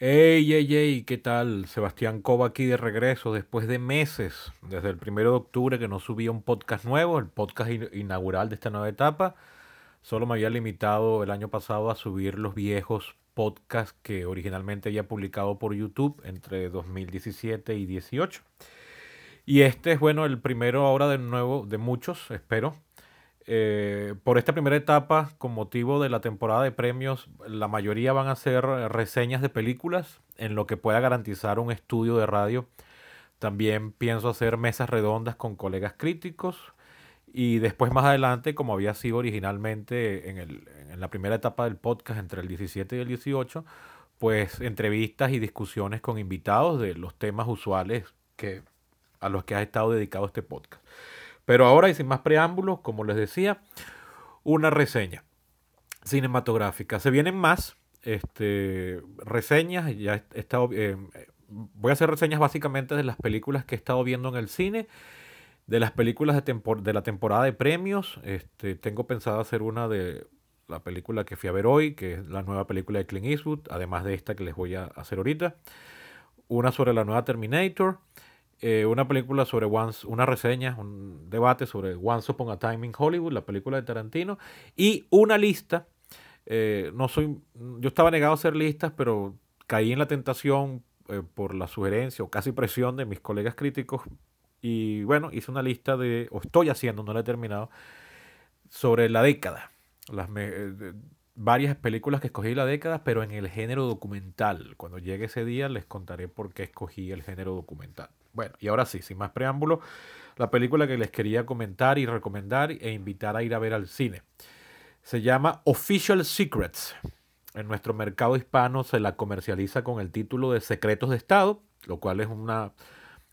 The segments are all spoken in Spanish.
Hey, hey, hey, ¿qué tal? Sebastián Cova aquí de regreso después de meses, desde el primero de octubre que no subía un podcast nuevo, el podcast in- inaugural de esta nueva etapa. Solo me había limitado el año pasado a subir los viejos podcasts que originalmente había publicado por YouTube entre 2017 y 18. Y este es, bueno, el primero ahora de nuevo de muchos, espero. Eh, por esta primera etapa, con motivo de la temporada de premios, la mayoría van a ser reseñas de películas, en lo que pueda garantizar un estudio de radio. También pienso hacer mesas redondas con colegas críticos y después más adelante, como había sido originalmente en, el- en la primera etapa del podcast entre el 17 y el 18, pues entrevistas y discusiones con invitados de los temas usuales que, a los que ha estado dedicado este podcast. Pero ahora y sin más preámbulos, como les decía, una reseña cinematográfica. Se vienen más este, reseñas, ya he estado, eh, voy a hacer reseñas básicamente de las películas que he estado viendo en el cine, de las películas de, de la temporada de premios. Este, tengo pensado hacer una de la película que fui a ver hoy, que es la nueva película de Clint Eastwood, además de esta que les voy a hacer ahorita. Una sobre la nueva Terminator eh, una película sobre Once, una reseña, un debate sobre Once Upon a Time in Hollywood, la película de Tarantino, y una lista. eh, no soy, yo estaba negado a hacer listas, pero caí en la tentación eh, por la sugerencia o casi presión de mis colegas críticos. Y bueno, hice una lista de, o estoy haciendo, no la he terminado, sobre la década. Las varias películas que escogí la década, pero en el género documental. Cuando llegue ese día les contaré por qué escogí el género documental. Bueno, y ahora sí, sin más preámbulo, la película que les quería comentar y recomendar e invitar a ir a ver al cine. Se llama Official Secrets. En nuestro mercado hispano se la comercializa con el título de Secretos de Estado, lo cual es una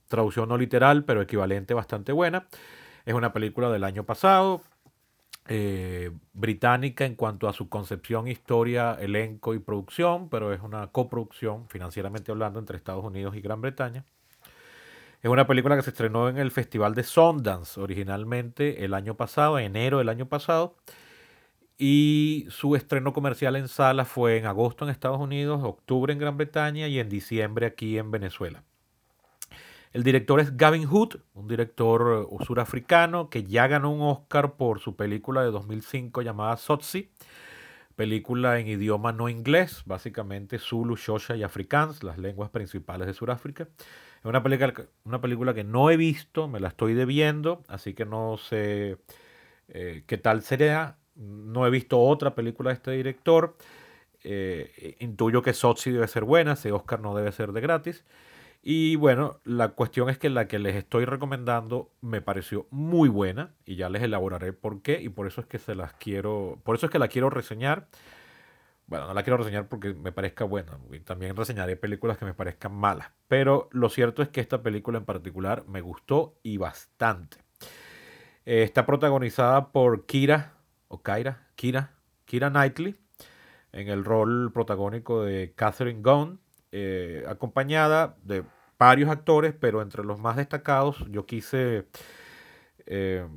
traducción no literal, pero equivalente bastante buena. Es una película del año pasado, eh, británica en cuanto a su concepción, historia, elenco y producción, pero es una coproducción, financieramente hablando, entre Estados Unidos y Gran Bretaña. Es una película que se estrenó en el Festival de Sundance originalmente el año pasado, enero del año pasado, y su estreno comercial en sala fue en agosto en Estados Unidos, octubre en Gran Bretaña y en diciembre aquí en Venezuela. El director es Gavin Hood, un director eh, surafricano que ya ganó un Oscar por su película de 2005 llamada Sotsi, película en idioma no inglés, básicamente Zulu, Xhosa y Afrikaans, las lenguas principales de Sudáfrica. Es una película, una película que no he visto, me la estoy debiendo, así que no sé eh, qué tal sería. No he visto otra película de este director. Eh, intuyo que Sotsi debe ser buena, ese Oscar no debe ser de gratis. Y bueno, la cuestión es que la que les estoy recomendando me pareció muy buena y ya les elaboraré por qué y por eso es que se las quiero, por eso es que la quiero reseñar. Bueno, no la quiero reseñar porque me parezca buena, y también reseñaré películas que me parezcan malas, pero lo cierto es que esta película en particular me gustó y bastante. Eh, está protagonizada por Kira, o Kyra, Kira, Kira Knightley, en el rol protagónico de Catherine Gunn, eh, acompañada de varios actores, pero entre los más destacados yo quise eh,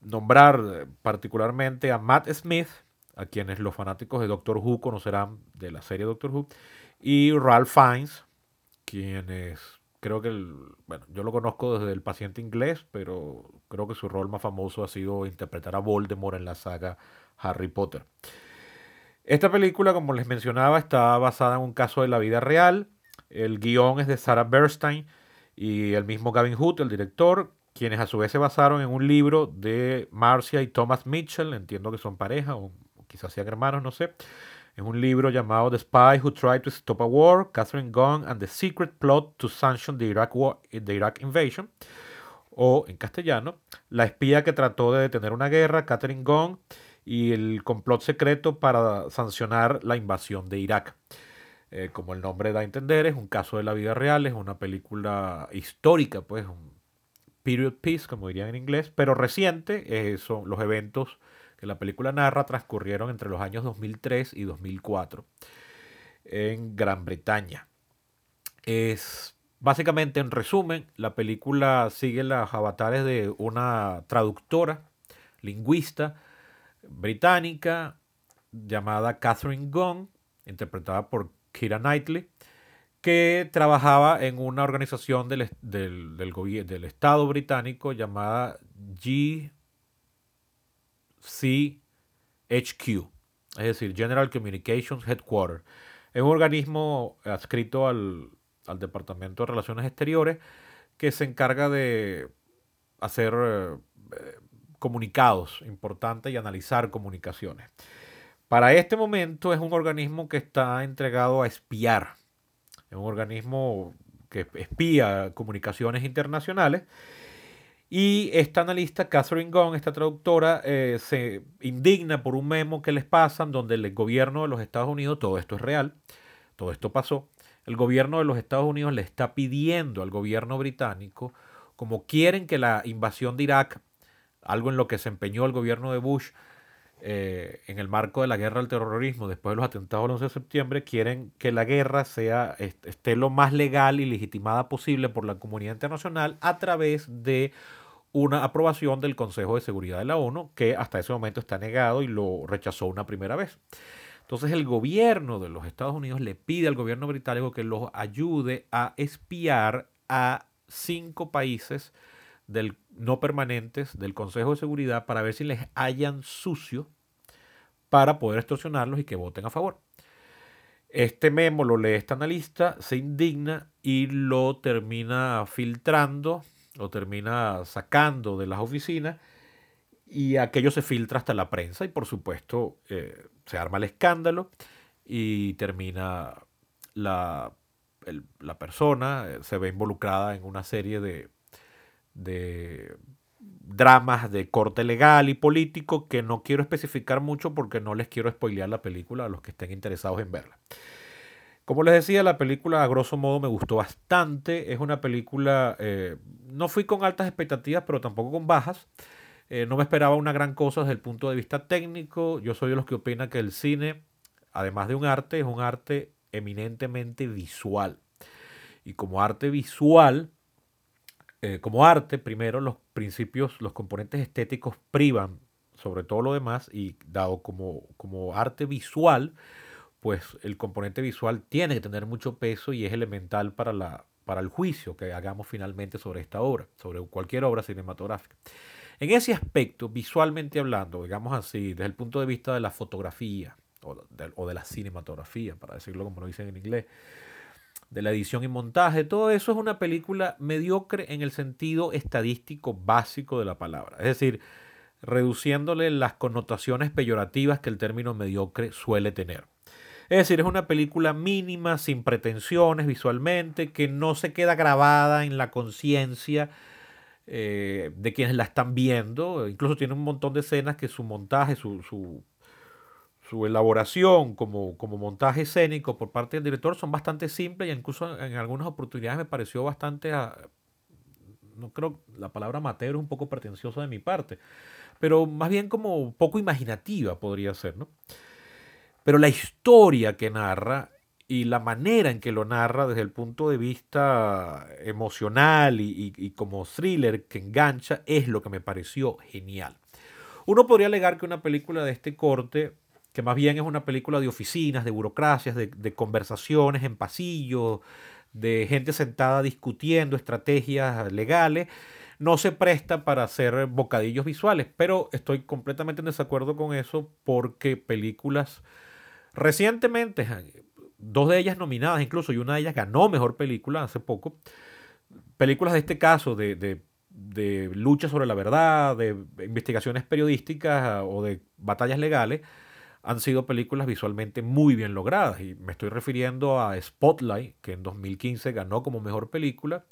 nombrar eh, particularmente a Matt Smith, a quienes los fanáticos de Doctor Who conocerán de la serie Doctor Who, y Ralph Fiennes, quienes creo que, el- bueno, yo lo conozco desde El paciente inglés, pero creo que su rol más famoso ha sido interpretar a Voldemort en la saga Harry Potter. Esta película, como les mencionaba, está basada en un caso de la vida real. El guion es de Sarah Bernstein y el mismo Gavin Hood, el director, quienes a su vez se basaron en un libro de Marcia y Thomas Mitchell, entiendo que son pareja o quizás sean hermanos, no sé. Es un libro llamado The Spy Who Tried to Stop a War, Catherine Gunn and the Secret Plot to Sanction the Iraq, War, the Iraq Invasion, o en castellano, La espía que trató de detener una guerra, Catherine Gunn, y el complot secreto para sancionar la invasión de Irak. Eh, como el nombre da a entender, es un caso de la vida real, es una película histórica, pues, un period piece, como dirían en inglés, pero reciente. eh, son los eventos que la película narra transcurrieron entre los años 2003 y 2004 en Gran Bretaña. Es básicamente, en resumen, la película sigue los avatares de una traductora, lingüista británica llamada Catherine Gunn, interpretada por Kira Knightley, que trabajaba en una organización del, del, del Estado británico llamada GCHQ, es decir, General Communications Headquarters. Es un organismo adscrito al, al Departamento de Relaciones Exteriores que se encarga de hacer eh, comunicados importantes y analizar comunicaciones. Para este momento es un organismo que está entregado a espiar. Es un organismo que espía comunicaciones internacionales. Y esta analista, Catherine Gong, esta traductora, eh, se indigna por un memo que les pasan donde el gobierno de los Estados Unidos, todo esto es real, todo esto pasó, el gobierno de los Estados Unidos le está pidiendo al gobierno británico, como quieren que la invasión de Irak, algo en lo que se empeñó el gobierno de Bush eh, en el marco de la guerra al terrorismo después de los atentados del 11 de septiembre, quieren que la guerra sea, esté lo más legal y legitimada posible por la comunidad internacional a través de una aprobación del Consejo de Seguridad de la ONU, que hasta ese momento está negado y lo rechazó una primera vez. Entonces el gobierno de los Estados Unidos le pide al gobierno británico que los ayude a espiar a cinco países del, no permanentes del Consejo de Seguridad para ver si les hallan sucio para poder extorsionarlos y que voten a favor. Este memo lo lee esta analista, se indigna y lo termina filtrando, lo termina sacando de las oficinas y aquello se filtra hasta la prensa y por supuesto eh, se arma el escándalo y termina la, la persona, eh, se ve involucrada en una serie de, de dramas de corte legal y político que no quiero especificar mucho porque no les quiero spoilear la película a los que estén interesados en verla. Como les decía, la película a grosso modo me gustó bastante. Es una película, eh, no fui con altas expectativas, pero tampoco con bajas. Eh, no me esperaba una gran cosa desde el punto de vista técnico. Yo soy de los que opinan que el cine, además de un arte, es un arte eminentemente visual. Y como arte visual, eh, como arte, primero los principios, los componentes estéticos privan sobre todo lo demás y dado como, como arte visual, pues el componente visual tiene que tener mucho peso y es elemental para, la, para el juicio que hagamos finalmente sobre esta obra, sobre cualquier obra cinematográfica. En ese aspecto, visualmente hablando, digamos así, desde el punto de vista de la fotografía o de, la cinematografía, para decirlo como lo dicen en inglés, de la edición y montaje, todo eso es una película mediocre en el sentido estadístico básico de la palabra. Es decir, reduciéndole las connotaciones peyorativas que el término mediocre suele tener. Es decir, es una película mínima, sin pretensiones visualmente, que no se queda grabada en la conciencia eh, de quienes la están viendo. Incluso tiene un montón de escenas que su montaje, su, su, su elaboración como, como, montaje escénico por parte del director son bastante simples y incluso en algunas oportunidades me pareció bastante, no creo, la palabra amateur es un poco pretenciosa de mi parte, pero más bien como poco imaginativa podría ser, ¿no? Pero la historia que narra y la manera en que lo narra desde el punto de vista emocional y, como thriller que engancha es lo que me pareció genial. Uno podría alegar que una película de este corte, que más bien es una película de oficinas, de burocracias, de, de conversaciones en pasillo, de gente sentada discutiendo estrategias legales, no se presta para hacer bocadillos visuales, pero estoy completamente en desacuerdo con eso porque películas recientemente dos de ellas nominadas incluso, y una de ellas ganó Mejor Película hace poco. Películas de este caso, de, de, lucha sobre la verdad, de investigaciones periodísticas o de batallas legales, han sido películas visualmente muy bien logradas. Y me estoy refiriendo a Spotlight, que en 2015 ganó como Mejor Película,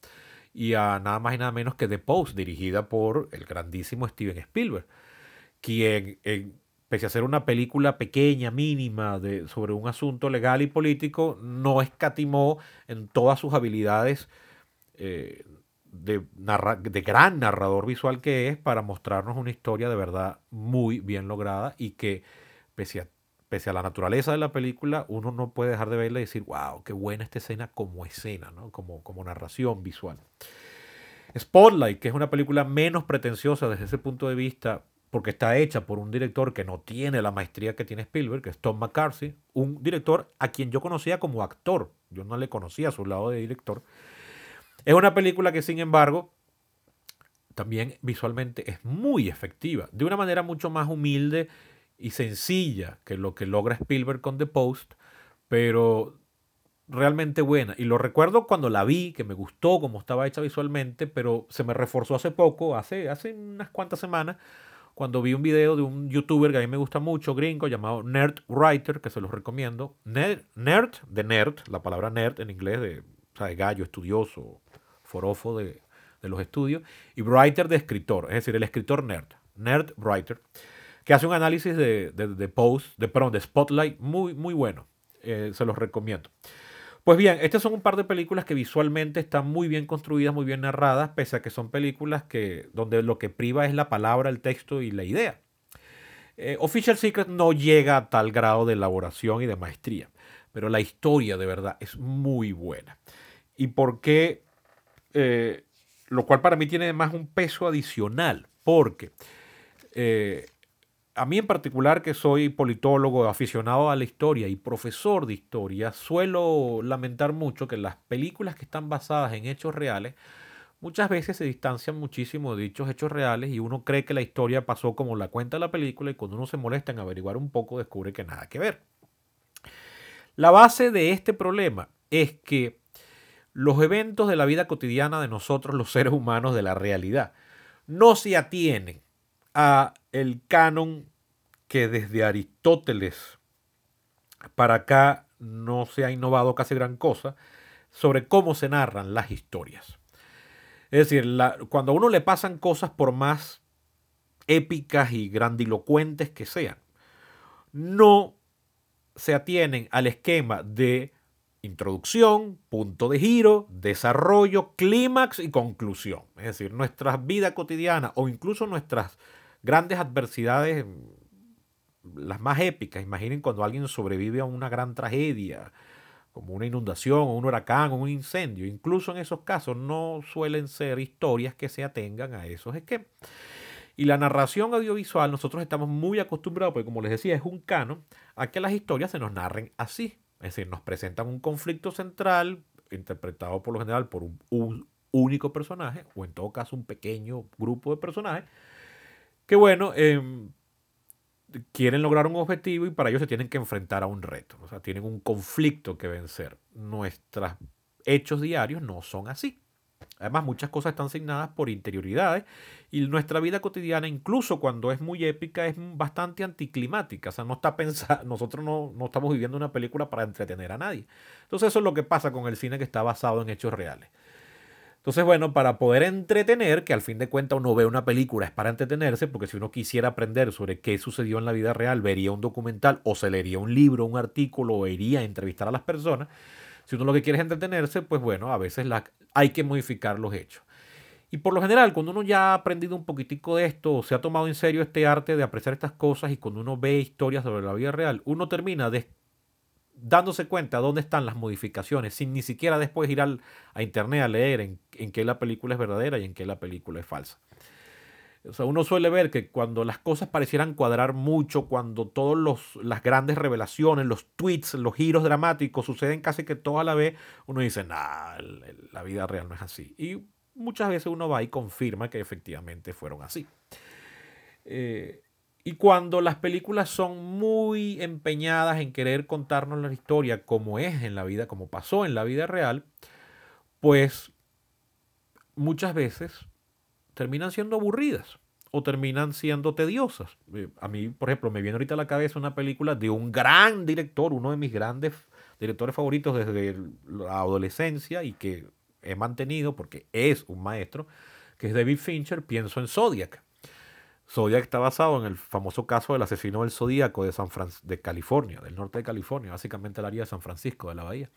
y a nada más y nada menos que The Post, dirigida por el grandísimo Steven Spielberg, quien en pese a ser una película pequeña, mínima, de, sobre un asunto legal y político, no escatimó en todas sus habilidades eh, de, de, gran narrador visual que es para mostrarnos una historia de verdad muy bien lograda y que pese a, pese a la naturaleza de la película, uno no puede dejar de verla y decir, wow, qué buena esta escena como escena, ¿no? como, como narración visual. Spotlight, que es una película menos pretenciosa desde ese punto de vista, porque está hecha por un director que no tiene la maestría que tiene Spielberg, que es Tom McCarthy, un director a quien yo conocía como actor, yo no le conocía a su lado de director. Es una película que sin embargo también visualmente es muy efectiva, de una manera mucho más humilde y sencilla que lo que logra Spielberg con The Post, pero realmente buena. Y lo recuerdo cuando la vi, que me gustó como estaba hecha visualmente, pero se me reforzó hace poco, hace, hace unas cuantas semanas, cuando vi un video de un youtuber que a mí me gusta mucho, gringo, llamado Nerd Writer, que se los recomiendo. Nerd, nerd de nerd, la palabra nerd en inglés, de, o sea, de gallo, estudioso, forofo de, de los estudios, y writer de escritor, es decir, el escritor nerd, nerd writer, que hace un análisis de, de, post, de, perdón, de spotlight muy, muy bueno. Eh, se los recomiendo. Pues bien, estas son un par de películas que visualmente están muy bien construidas, muy bien narradas, pese a que son películas que, donde lo que priva es la palabra, el texto y la idea. Eh, Official Secret no llega a tal grado de elaboración y de maestría, pero la historia de verdad es muy buena. ¿Y por qué? Eh, lo cual para mí tiene más un peso adicional, porque a mí en particular, que soy politólogo, aficionado a la historia y profesor de historia, suelo lamentar mucho que las películas que están basadas en hechos reales muchas veces se distancian muchísimo de dichos hechos reales y uno cree que la historia pasó como la cuenta la película y cuando uno se molesta en averiguar un poco descubre que nada que ver. La base de este problema es que los eventos de la vida cotidiana de nosotros los seres humanos de la realidad no se atienen a el canon que desde Aristóteles para acá no se ha innovado casi gran cosa sobre cómo se narran las historias. Es decir, cuando a uno le pasan cosas por más épicas y grandilocuentes que sean, no se atienen al esquema de introducción, punto de giro, desarrollo, clímax y conclusión. Es decir, nuestra vida cotidiana o incluso nuestras grandes adversidades, las más épicas. Imaginen cuando alguien sobrevive a una gran tragedia, como una inundación un huracán o un incendio. Incluso en esos casos no suelen ser historias que se atengan a esos esquemas. Y la narración audiovisual, nosotros estamos muy acostumbrados, porque como les decía, es un canon, a que las historias se nos narren así. Es decir, nos presentan un conflicto central interpretado por lo general por un único personaje, o en todo caso un pequeño grupo de personajes, que bueno, em, quieren lograr un objetivo y para ello se tienen que enfrentar a un reto, o sea, tienen un conflicto que vencer. Nuestros hechos diarios no son así. Además, muchas cosas están asignadas por interioridades y nuestra vida cotidiana, incluso cuando es muy épica, es bastante anticlimática. O sea, no está pensando, nosotros no, no estamos viviendo una película para entretener a nadie. Entonces, eso es lo que pasa con el cine que está basado en hechos reales. Entonces, bueno, para poder entretener, que al fin de cuentas uno ve una película es para entretenerse, porque si uno quisiera aprender sobre qué sucedió en la vida real, vería un documental o se leería un libro, un artículo o iría a entrevistar a las personas. Si uno lo que quiere es entretenerse, pues bueno, a veces hay que modificar los hechos. Y por lo general, cuando uno ya ha aprendido un poquitico de esto, o se ha tomado en serio este arte de apreciar estas cosas y cuando uno ve historias sobre la vida real, uno termina de dándose cuenta dónde están las modificaciones, sin ni siquiera después ir al, a internet a leer en, en qué la película es verdadera y en qué la película es falsa. O sea, uno suele ver que cuando las cosas parecieran cuadrar mucho, cuando todas las grandes revelaciones, los tweets, los giros dramáticos suceden casi que todo a la vez, uno dice, nah, la vida real no es así. Y muchas veces uno va y confirma que efectivamente fueron así. Eh, y cuando las películas son muy empeñadas en querer contarnos la historia como es en la vida, como pasó en la vida real, pues muchas veces terminan siendo aburridas o terminan siendo tediosas. Eh, a mí, por ejemplo, me viene ahorita a la cabeza una película de un gran director, uno de mis grandes directores favoritos desde la adolescencia y que he mantenido porque es un maestro, que es David Fincher, pienso en Zodiac. Zodiac está basado en el famoso caso del asesino del Zodíaco de, San de California, del norte de California, básicamente el área de San Francisco, de la Bahía.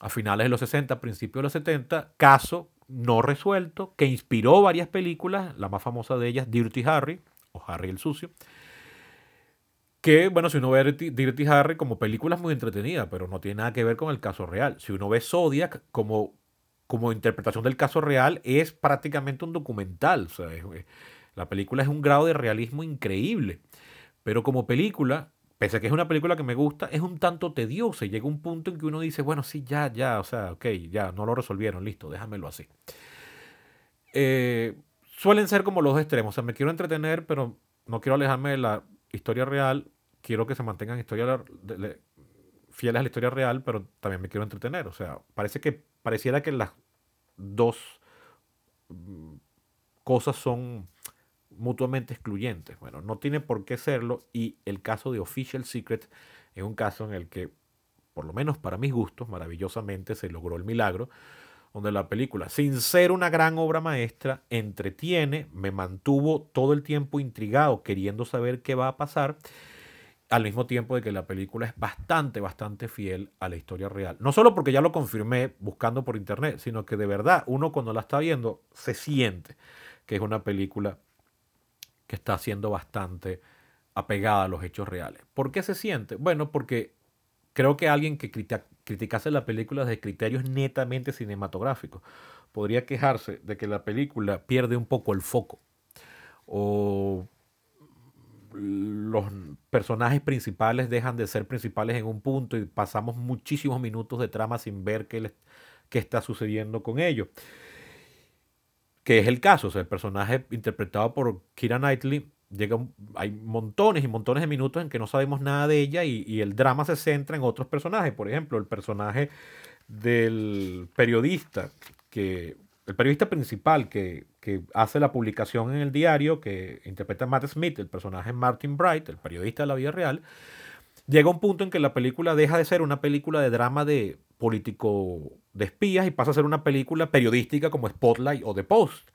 A finales de los 60, principios de los 70, caso no resuelto que inspiró varias películas, la más famosa de ellas, Dirty Harry, o Harry el Sucio, que, bueno, si uno ve Dirty Harry como película es muy entretenida, pero no tiene nada que ver con el caso real. Si uno ve Zodiac como, como interpretación del caso real, es prácticamente un documental. O sea, La película es un grado de realismo increíble. Pero como película, pese a que es una película que me gusta, es un tanto tediosa y llega un punto en que uno dice, bueno, sí, ya, ya, o sea, ok, ya, no lo resolvieron, listo, déjamelo así. Eh, suelen ser como los extremos, o sea, me quiero entretener, pero no quiero alejarme de la historia real, quiero que se mantengan historia, fieles a la historia real, pero también me quiero entretener, o sea, parece que pareciera que las dos mm, cosas son mutuamente excluyentes. Bueno, no tiene por qué serlo y el caso de Official Secret es un caso en el que, por lo menos para mis gustos, maravillosamente se logró el milagro, donde la película, sin ser una gran obra maestra, entretiene, me mantuvo todo el tiempo intrigado, queriendo saber qué va a pasar, al mismo tiempo de que la película es bastante, bastante fiel a la historia real. No solo porque ya lo confirmé buscando por internet, sino que de verdad uno cuando la está viendo se siente que es una película que está siendo bastante apegada a los hechos reales. ¿Por qué se siente? Bueno, porque creo que alguien que criticase la película desde criterios netamente cinematográficos podría quejarse de que la película pierde un poco el foco o los personajes principales dejan de ser principales en un punto y pasamos muchísimos minutos de trama sin ver qué, qué está sucediendo con ellos que es el caso. O sea, el personaje interpretado por Kira Knightley, llega, hay montones y montones de minutos en que no sabemos nada de ella y, el drama se centra en otros personajes. Por ejemplo, el personaje del periodista, que, el periodista principal que, que hace la publicación en el diario, que interpreta Matt Smith, el personaje Martin Bright, el periodista de la vida real, llega un punto en que la película deja de ser una película de drama de político de espías y pasa a ser una película periodística como Spotlight o The Post,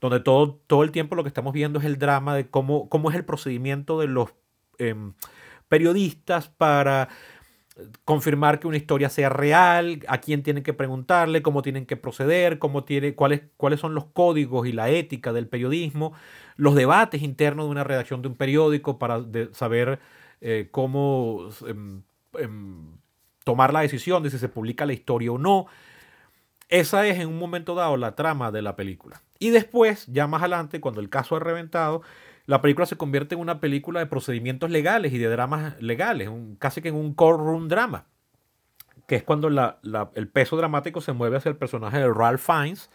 donde todo, todo el tiempo lo que estamos viendo es el drama de cómo, cómo es el procedimiento de los em, periodistas para confirmar que una historia sea real, a quién tienen que preguntarle, cómo tienen que proceder, cómo tiene, cuáles, cuáles son los códigos y la ética del periodismo, los debates internos de una redacción de un periódico para saber eh, cómo em, em, tomar la decisión de si se publica la historia o no. Esa es en un momento dado la trama de la película. Y después, ya más adelante, cuando el caso ha reventado, la película se convierte en una película de procedimientos legales y de dramas legales, casi que en un courtroom drama, que es cuando el peso dramático se mueve hacia el personaje de Ralph Fiennes,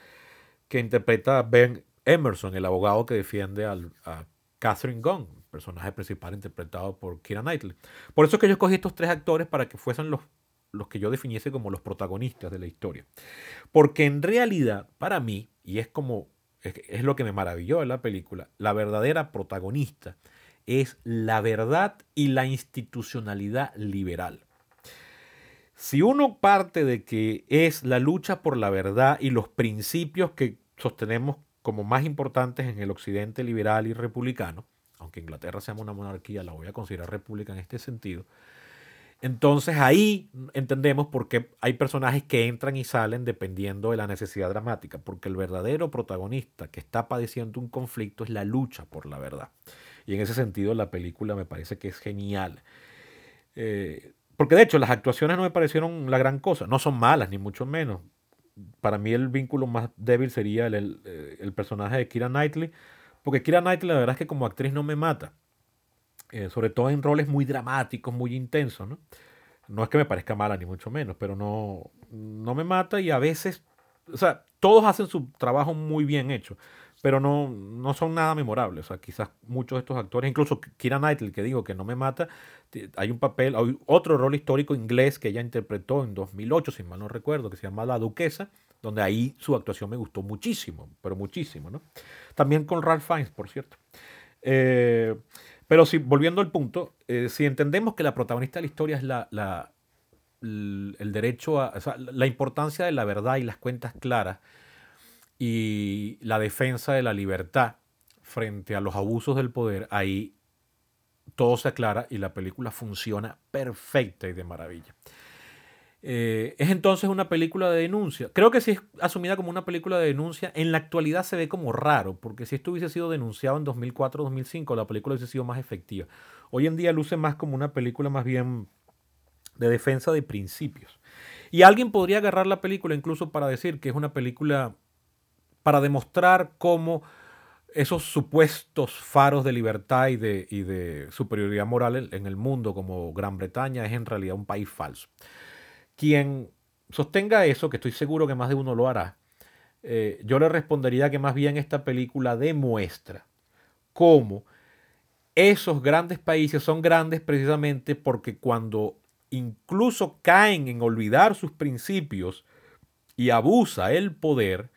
que interpreta a Ben Emerson, el abogado que defiende a Catherine Gunn, personaje principal interpretado por Kira Knightley. Por eso es que yo escogí estos tres actores para que fuesen los los que yo definiese como los protagonistas de la historia. Porque en realidad, para mí, y es como, es, lo que me maravilló de la película, la verdadera protagonista es la verdad y la institucionalidad liberal. Si uno parte de que es la lucha por la verdad y los principios que sostenemos como más importantes en el occidente liberal y republicano, aunque Inglaterra sea una monarquía, la voy a considerar república en este sentido, entonces ahí entendemos por qué hay personajes que entran y salen dependiendo de la necesidad dramática, porque el verdadero protagonista que está padeciendo un conflicto es la lucha por la verdad. Y en ese sentido la película me parece que es genial. Eh, porque de hecho las actuaciones no me parecieron la gran cosa, no son malas ni mucho menos. Para mí el vínculo más débil sería el, el personaje de Kira Knightley, porque Kira Knightley la verdad es que como actriz no me mata. Eh, sobre todo en roles muy dramáticos, muy intensos, ¿no? No es que me parezca mala, ni mucho menos, pero no, no me mata y a veces, o sea, todos hacen su trabajo muy bien hecho, pero no, no son nada memorables. O sea, quizás muchos de estos actores, incluso Kira Knightley, que digo que no me mata, hay un papel, hay otro rol histórico inglés que ella interpretó en 2008, si mal no recuerdo, que se llama La Duquesa, donde ahí su actuación me gustó muchísimo, pero muchísimo, ¿no? También con Ralph Fiennes, por cierto. Eh, pero si, volviendo al punto, eh, si entendemos que la protagonista de la historia es la, el derecho a, la importancia de la verdad y las cuentas claras y la defensa de la libertad frente a los abusos del poder, ahí todo se aclara y la película funciona perfecta y de maravilla. Eh, es entonces una película de denuncia. Creo que si es asumida como una película de denuncia, en la actualidad se ve como raro, porque si esto hubiese sido denunciado en 2004-2005, la película hubiese sido más efectiva. Hoy en día luce más como una película más bien de defensa de principios. Y alguien podría agarrar la película incluso para decir que es una película para demostrar cómo esos supuestos faros de libertad y de, y de superioridad moral en el mundo como Gran Bretaña es en realidad un país falso. Quien sostenga eso, que estoy seguro que más de uno lo hará, eh, yo le respondería que más bien esta película demuestra cómo esos grandes países son grandes precisamente porque cuando incluso caen en olvidar sus principios y abusa el poder,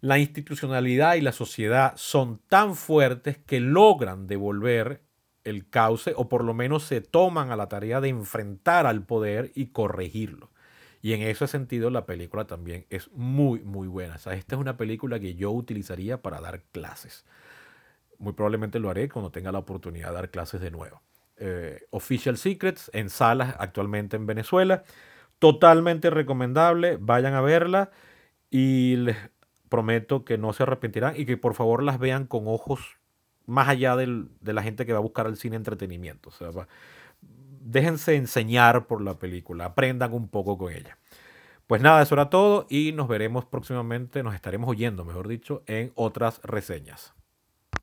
la institucionalidad y la sociedad son tan fuertes que logran devolver el cauce o por lo menos se toman a la tarea de enfrentar al poder y corregirlo. Y en ese sentido la película también es muy, muy buena. esta es una película que yo utilizaría para dar clases. Muy probablemente lo haré cuando tenga la oportunidad de dar clases de nuevo. Eh, Official Secrets en salas actualmente en Venezuela. Totalmente recomendable. Vayan a verla y les prometo que no se arrepentirán y que por favor las vean con ojos más allá de la gente que va a buscar al cine entretenimiento. O sea, déjense enseñar por la película, aprendan un poco con ella. Pues nada, eso era todo y nos veremos próximamente, nos estaremos oyendo, mejor dicho, en otras reseñas.